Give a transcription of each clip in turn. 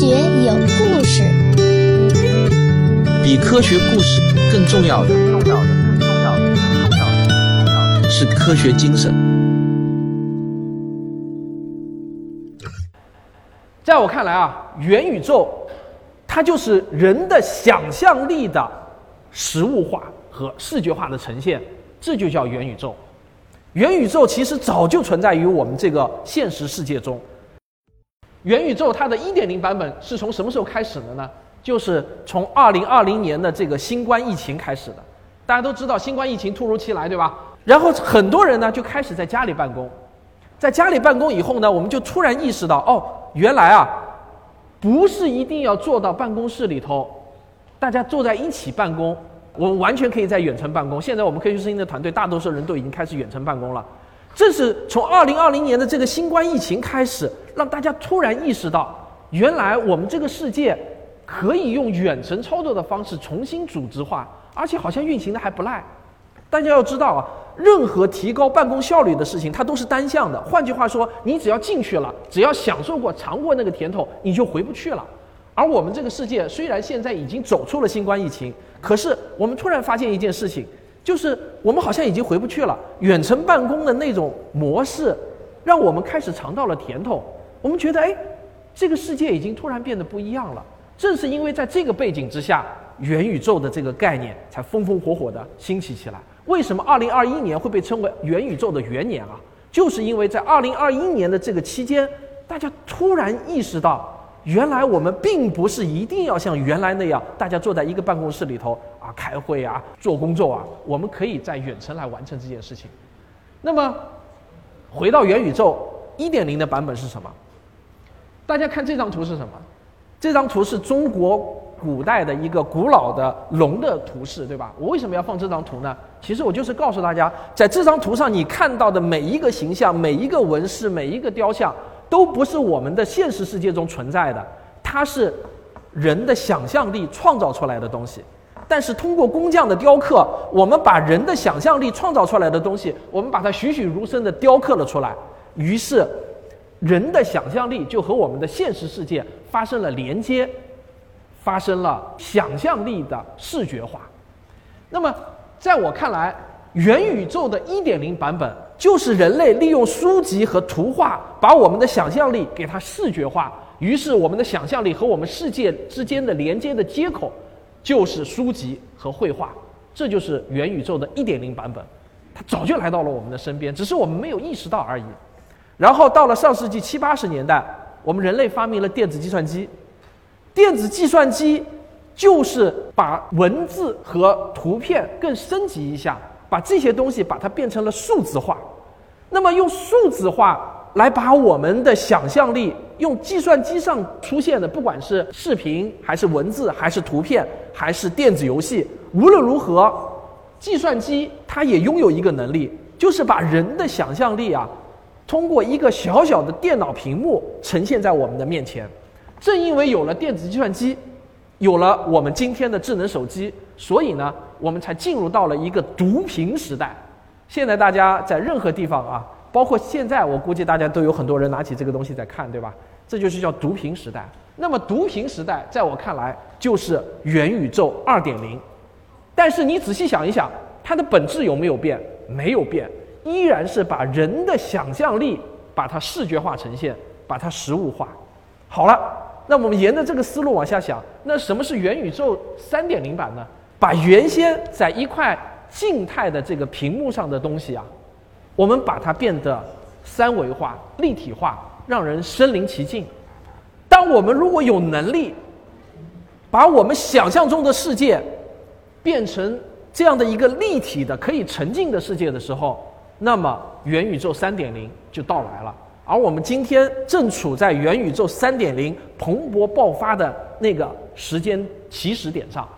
学有故事，比科学故事更重要的，重要的，更重要的，更，重要的是科学精神。在我看来啊，元宇宙它就是人的想象力的实物化和视觉化的呈现，这就叫元宇宙。元宇宙其实早就存在于我们这个现实世界中。元宇宙它的一点零版本是从什么时候开始的呢？就是从二零二零年的这个新冠疫情开始的。大家都知道新冠疫情突如其来，对吧？然后很多人呢就开始在家里办公，在家里办公以后呢，我们就突然意识到，哦，原来啊，不是一定要坐到办公室里头，大家坐在一起办公，我们完全可以在远程办公。现在我们科学声音的团队，大多数人都已经开始远程办公了。这是从二零二零年的这个新冠疫情开始，让大家突然意识到，原来我们这个世界可以用远程操作的方式重新组织化，而且好像运行的还不赖。大家要知道啊，任何提高办公效率的事情，它都是单向的。换句话说，你只要进去了，只要享受过、尝过那个甜头，你就回不去了。而我们这个世界虽然现在已经走出了新冠疫情，可是我们突然发现一件事情。就是我们好像已经回不去了。远程办公的那种模式，让我们开始尝到了甜头。我们觉得，哎，这个世界已经突然变得不一样了。正是因为在这个背景之下，元宇宙的这个概念才风风火火的兴起起来。为什么二零二一年会被称为元宇宙的元年啊？就是因为在二零二一年的这个期间，大家突然意识到。原来我们并不是一定要像原来那样，大家坐在一个办公室里头开会啊做工作啊，我们可以在远程来完成这件事情。那么，回到元宇宙一点零的版本是什么？大家看这张图是什么？这张图是中国古代的一个古老的龙的图示，对吧？我为什么要放这张图呢？其实我就是告诉大家，在这张图上你看到的每一个形象、每一个纹饰、每一个雕像。都不是我们的现实世界中存在的，它是人的想象力创造出来的东西。但是通过工匠的雕刻，我们把人的想象力创造出来的东西，我们把它栩栩如生的雕刻了出来。于是，人的想象力就和我们的现实世界发生了连接，发生了想象力的视觉化。那么，在我看来，元宇宙的一点零版本。就是人类利用书籍和图画，把我们的想象力给它视觉化。于是，我们的想象力和我们世界之间的连接的接口，就是书籍和绘画。这就是元宇宙的一点零版本，它早就来到了我们的身边，只是我们没有意识到而已。然后到了上世纪七八十年代，我们人类发明了电子计算机。电子计算机就是把文字和图片更升级一下。把这些东西把它变成了数字化，那么用数字化来把我们的想象力，用计算机上出现的，不管是视频还是文字还是图片还是电子游戏，无论如何，计算机它也拥有一个能力，就是把人的想象力啊，通过一个小小的电脑屏幕呈现在我们的面前。正因为有了电子计算机，有了我们今天的智能手机，所以呢。我们才进入到了一个读屏时代。现在大家在任何地方啊，包括现在，我估计大家都有很多人拿起这个东西在看，对吧？这就是叫读屏时代。那么读屏时代，在我看来就是元宇宙二点零。但是你仔细想一想，它的本质有没有变？没有变，依然是把人的想象力把它视觉化呈现，把它实物化。好了，那我们沿着这个思路往下想，那什么是元宇宙三点零版呢？把原先在一块静态的这个屏幕上的东西啊，我们把它变得三维化、立体化，让人身临其境。当我们如果有能力把我们想象中的世界变成这样的一个立体的、可以沉浸的世界的时候，那么元宇宙三点零就到来了。而我们今天正处在元宇宙三点零蓬勃爆发的那个时间起始点上。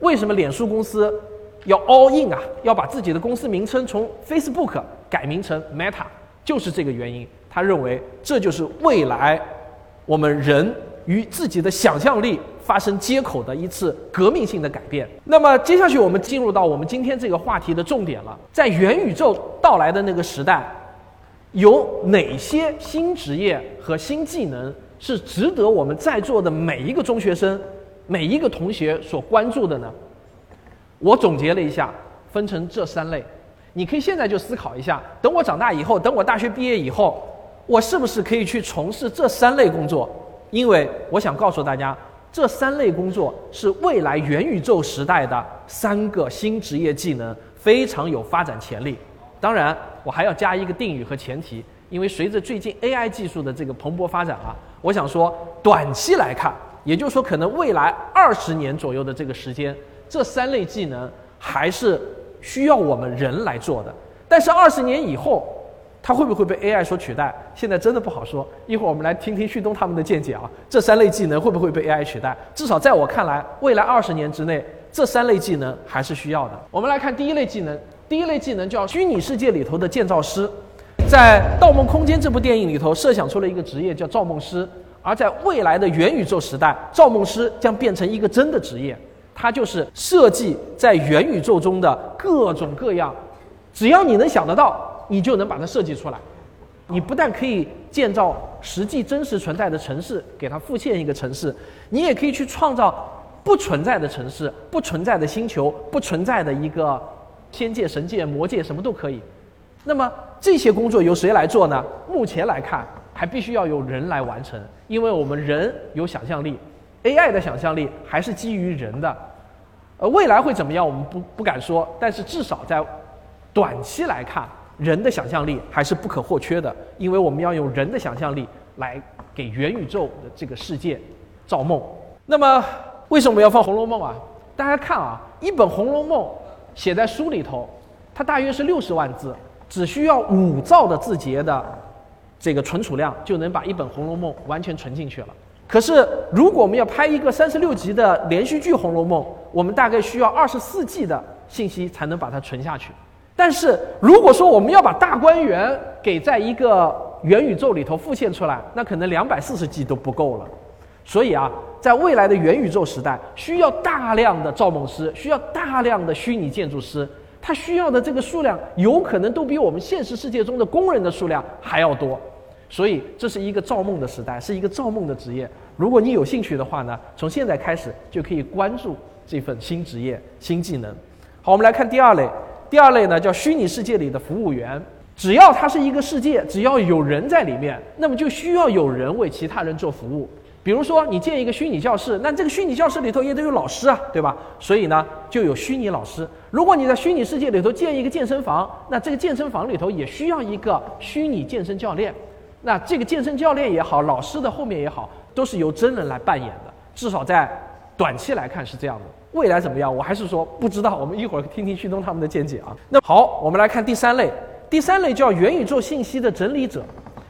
为什么脸书公司要 all in 啊？要把自己的公司名称从 Facebook 改名成 Meta，就是这个原因。他认为这就是未来我们人与自己的想象力发生接口的一次革命性的改变。那么接下去我们进入到我们今天这个话题的重点了。在元宇宙到来的那个时代，有哪些新职业和新技能？是值得我们在座的每一个中学生、每一个同学所关注的呢？我总结了一下，分成这三类。你可以现在就思考一下，等我长大以后，等我大学毕业以后，我是不是可以去从事这三类工作？因为我想告诉大家，这三类工作是未来元宇宙时代的三个新职业技能，非常有发展潜力。当然，我还要加一个定语和前提，因为随着最近 AI 技术的这个蓬勃发展啊，我想说，短期来看，也就是说，可能未来二十年左右的这个时间，这三类技能还是。需要我们人来做的，但是二十年以后，它会不会被 AI 所取代？现在真的不好说。一会儿我们来听听旭东他们的见解啊，这三类技能会不会被 AI 取代？至少在我看来，未来二十年之内，这三类技能还是需要的。我们来看第一类技能，第一类技能叫虚拟世界里头的建造师，在《盗梦空间》这部电影里头设想出了一个职业叫造梦师，而在未来的元宇宙时代，造梦师将变成一个真的职业。它就是设计在元宇宙中的各种各样，只要你能想得到，你就能把它设计出来。你不但可以建造实际真实存在的城市，给它复现一个城市，你也可以去创造不存在的城市、不存在的星球、不存在的一个仙界、神界、魔界，什么都可以。那么这些工作由谁来做呢？目前来看，还必须要有人来完成，因为我们人有想象力。AI 的想象力还是基于人的，呃，未来会怎么样，我们不不敢说。但是至少在短期来看，人的想象力还是不可或缺的，因为我们要用人的想象力来给元宇宙的这个世界造梦。那么，为什么要放《红楼梦》啊？大家看啊，一本《红楼梦》写在书里头，它大约是六十万字，只需要五兆的字节的这个存储量，就能把一本《红楼梦》完全存进去了。可是，如果我们要拍一个三十六集的连续剧《红楼梦》，我们大概需要二十四 G 的信息才能把它存下去。但是，如果说我们要把大观园给在一个元宇宙里头复现出来，那可能两百四十 G 都不够了。所以啊，在未来的元宇宙时代，需要大量的造梦师，需要大量的虚拟建筑师，他需要的这个数量有可能都比我们现实世界中的工人的数量还要多。所以这是一个造梦的时代，是一个造梦的职业。如果你有兴趣的话呢，从现在开始就可以关注这份新职业、新技能。好，我们来看第二类。第二类呢叫虚拟世界里的服务员。只要它是一个世界，只要有人在里面，那么就需要有人为其他人做服务。比如说，你建一个虚拟教室，那这个虚拟教室里头也得有老师啊，对吧？所以呢，就有虚拟老师。如果你在虚拟世界里头建一个健身房，那这个健身房里头也需要一个虚拟健身教练。那这个健身教练也好，老师的后面也好，都是由真人来扮演的。至少在短期来看是这样的。未来怎么样，我还是说不知道。我们一会儿听听旭东他们的见解啊。那好，我们来看第三类。第三类叫元宇宙信息的整理者，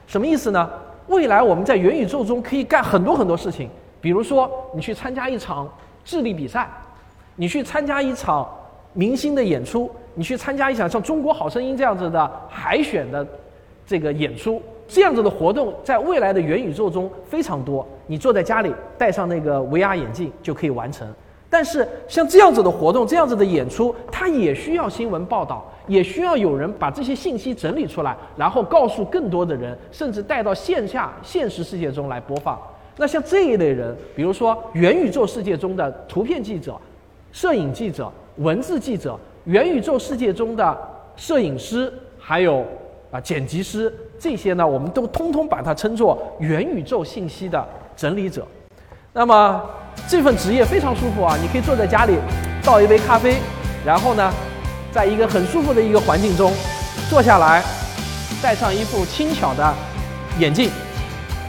什么意思呢？未来我们在元宇宙中可以干很多很多事情，比如说你去参加一场智力比赛，你去参加一场明星的演出，你去参加一场像《中国好声音》这样子的海选的这个演出。这样子的活动在未来的元宇宙中非常多，你坐在家里戴上那个 VR 眼镜就可以完成。但是像这样子的活动、这样子的演出，它也需要新闻报道，也需要有人把这些信息整理出来，然后告诉更多的人，甚至带到线下现实世界中来播放。那像这一类人，比如说元宇宙世界中的图片记者、摄影记者、文字记者，元宇宙世界中的摄影师，还有啊剪辑师。这些呢，我们都通通把它称作元宇宙信息的整理者。那么这份职业非常舒服啊，你可以坐在家里倒一杯咖啡，然后呢，在一个很舒服的一个环境中坐下来，戴上一副轻巧的眼镜，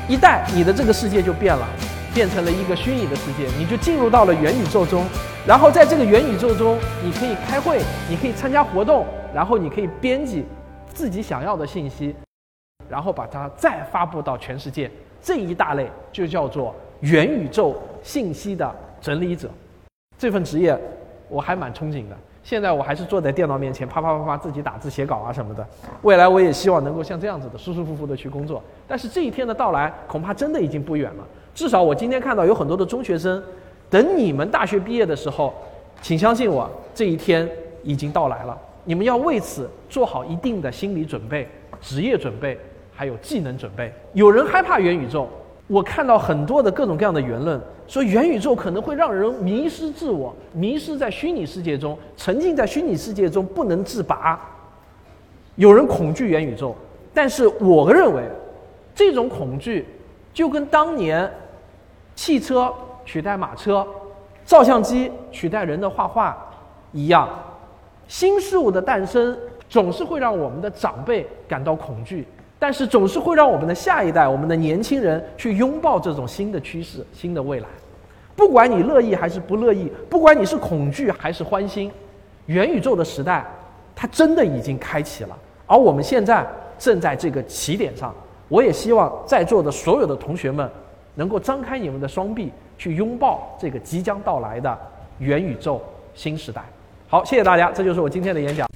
一戴你的这个世界就变了，变成了一个虚拟的世界，你就进入到了元宇宙中。然后在这个元宇宙中，你可以开会，你可以参加活动，然后你可以编辑自己想要的信息。然后把它再发布到全世界，这一大类就叫做元宇宙信息的整理者。这份职业我还蛮憧憬的。现在我还是坐在电脑面前啪啪啪啪自己打字写稿啊什么的。未来我也希望能够像这样子的舒舒服服的去工作。但是这一天的到来恐怕真的已经不远了。至少我今天看到有很多的中学生，等你们大学毕业的时候，请相信我，这一天已经到来了。你们要为此做好一定的心理准备、职业准备。还有技能准备，有人害怕元宇宙，我看到很多的各种各样的言论，说元宇宙可能会让人迷失自我，迷失在虚拟世界中，沉浸在虚拟世界中不能自拔。有人恐惧元宇宙，但是我认为，这种恐惧就跟当年汽车取代马车、照相机取代人的画画一样，新事物的诞生总是会让我们的长辈感到恐惧。但是总是会让我们的下一代、我们的年轻人去拥抱这种新的趋势、新的未来。不管你乐意还是不乐意，不管你是恐惧还是欢心，元宇宙的时代，它真的已经开启了。而我们现在正在这个起点上。我也希望在座的所有的同学们，能够张开你们的双臂，去拥抱这个即将到来的元宇宙新时代。好，谢谢大家，这就是我今天的演讲。